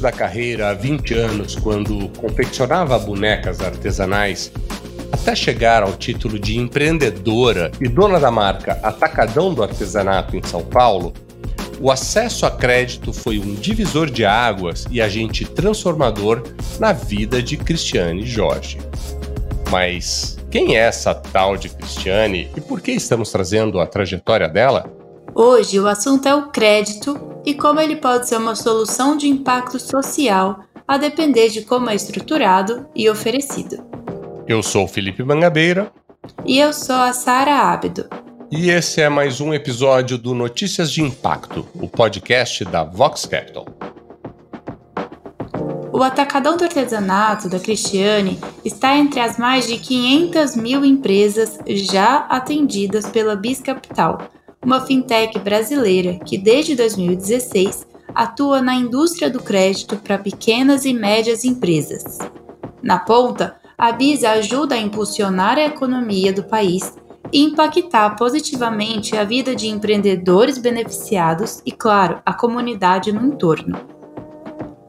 da carreira há 20 anos, quando confeccionava bonecas artesanais, até chegar ao título de empreendedora e dona da marca Atacadão do Artesanato em São Paulo, o acesso a crédito foi um divisor de águas e agente transformador na vida de Cristiane Jorge. Mas quem é essa tal de Cristiane e por que estamos trazendo a trajetória dela? Hoje o assunto é o crédito e como ele pode ser uma solução de impacto social a depender de como é estruturado e oferecido. Eu sou Felipe Mangabeira. E eu sou a Sara Ábido. E esse é mais um episódio do Notícias de Impacto, o podcast da Vox Capital. O Atacadão do Artesanato da Cristiane está entre as mais de 500 mil empresas já atendidas pela Bis Capital, uma fintech brasileira que desde 2016 atua na indústria do crédito para pequenas e médias empresas. Na ponta, a Bis ajuda a impulsionar a economia do país e impactar positivamente a vida de empreendedores beneficiados e, claro, a comunidade no entorno.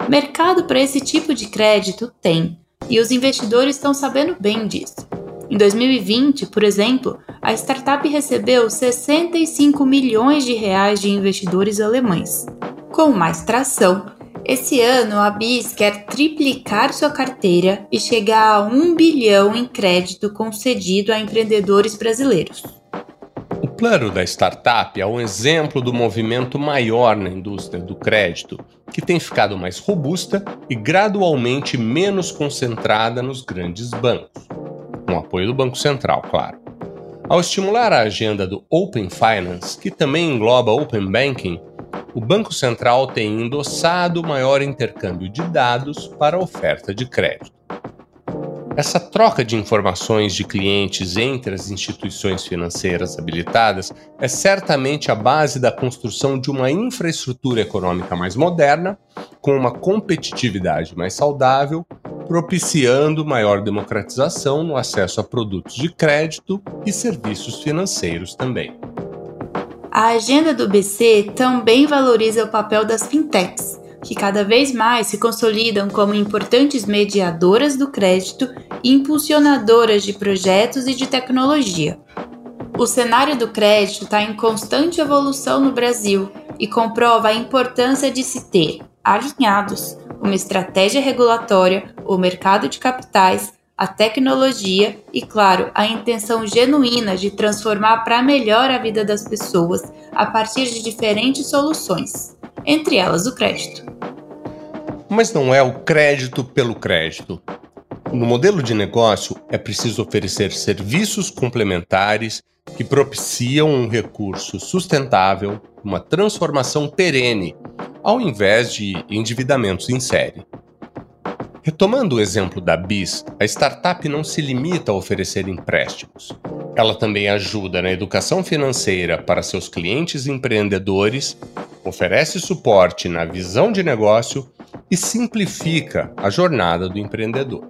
Mercado para esse tipo de crédito tem, e os investidores estão sabendo bem disso. Em 2020, por exemplo, a startup recebeu 65 milhões de reais de investidores alemães. Com mais tração, esse ano a BIS quer triplicar sua carteira e chegar a 1 bilhão em crédito concedido a empreendedores brasileiros. O plano da startup é um exemplo do movimento maior na indústria do crédito, que tem ficado mais robusta e gradualmente menos concentrada nos grandes bancos, com apoio do Banco Central, claro. Ao estimular a agenda do Open Finance, que também engloba Open Banking, o Banco Central tem endossado maior intercâmbio de dados para a oferta de crédito. Essa troca de informações de clientes entre as instituições financeiras habilitadas é certamente a base da construção de uma infraestrutura econômica mais moderna, com uma competitividade mais saudável, propiciando maior democratização no acesso a produtos de crédito e serviços financeiros também. A agenda do BC também valoriza o papel das fintechs que cada vez mais se consolidam como importantes mediadoras do crédito e impulsionadoras de projetos e de tecnologia. O cenário do crédito está em constante evolução no Brasil e comprova a importância de se ter alinhados uma estratégia regulatória, o mercado de capitais, a tecnologia e, claro, a intenção genuína de transformar para melhor a vida das pessoas a partir de diferentes soluções, entre elas o crédito. Mas não é o crédito pelo crédito. No modelo de negócio, é preciso oferecer serviços complementares que propiciam um recurso sustentável, uma transformação perene, ao invés de endividamentos em série. Retomando o exemplo da BIS, a startup não se limita a oferecer empréstimos. Ela também ajuda na educação financeira para seus clientes empreendedores, oferece suporte na visão de negócio e simplifica a jornada do empreendedor.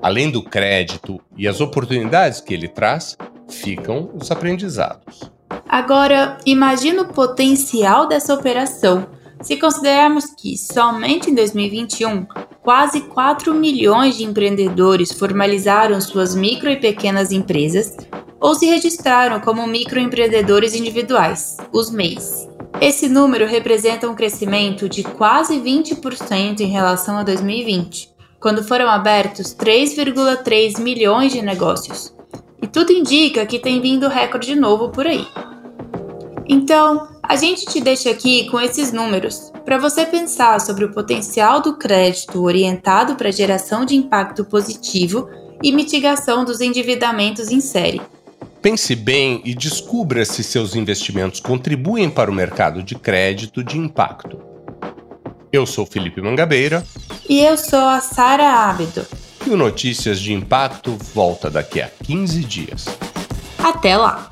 Além do crédito e as oportunidades que ele traz, ficam os aprendizados. Agora, imagine o potencial dessa operação se considerarmos que somente em 2021 quase 4 milhões de empreendedores formalizaram suas micro e pequenas empresas ou se registraram como microempreendedores individuais, os MEIs. Esse número representa um crescimento de quase 20% em relação a 2020, quando foram abertos 3,3 milhões de negócios. E tudo indica que tem vindo recorde novo por aí. Então, a gente te deixa aqui com esses números para você pensar sobre o potencial do crédito orientado para geração de impacto positivo e mitigação dos endividamentos em série. Pense bem e descubra se seus investimentos contribuem para o mercado de crédito de impacto. Eu sou Felipe Mangabeira. E eu sou a Sara Ábido. E o Notícias de Impacto volta daqui a 15 dias. Até lá!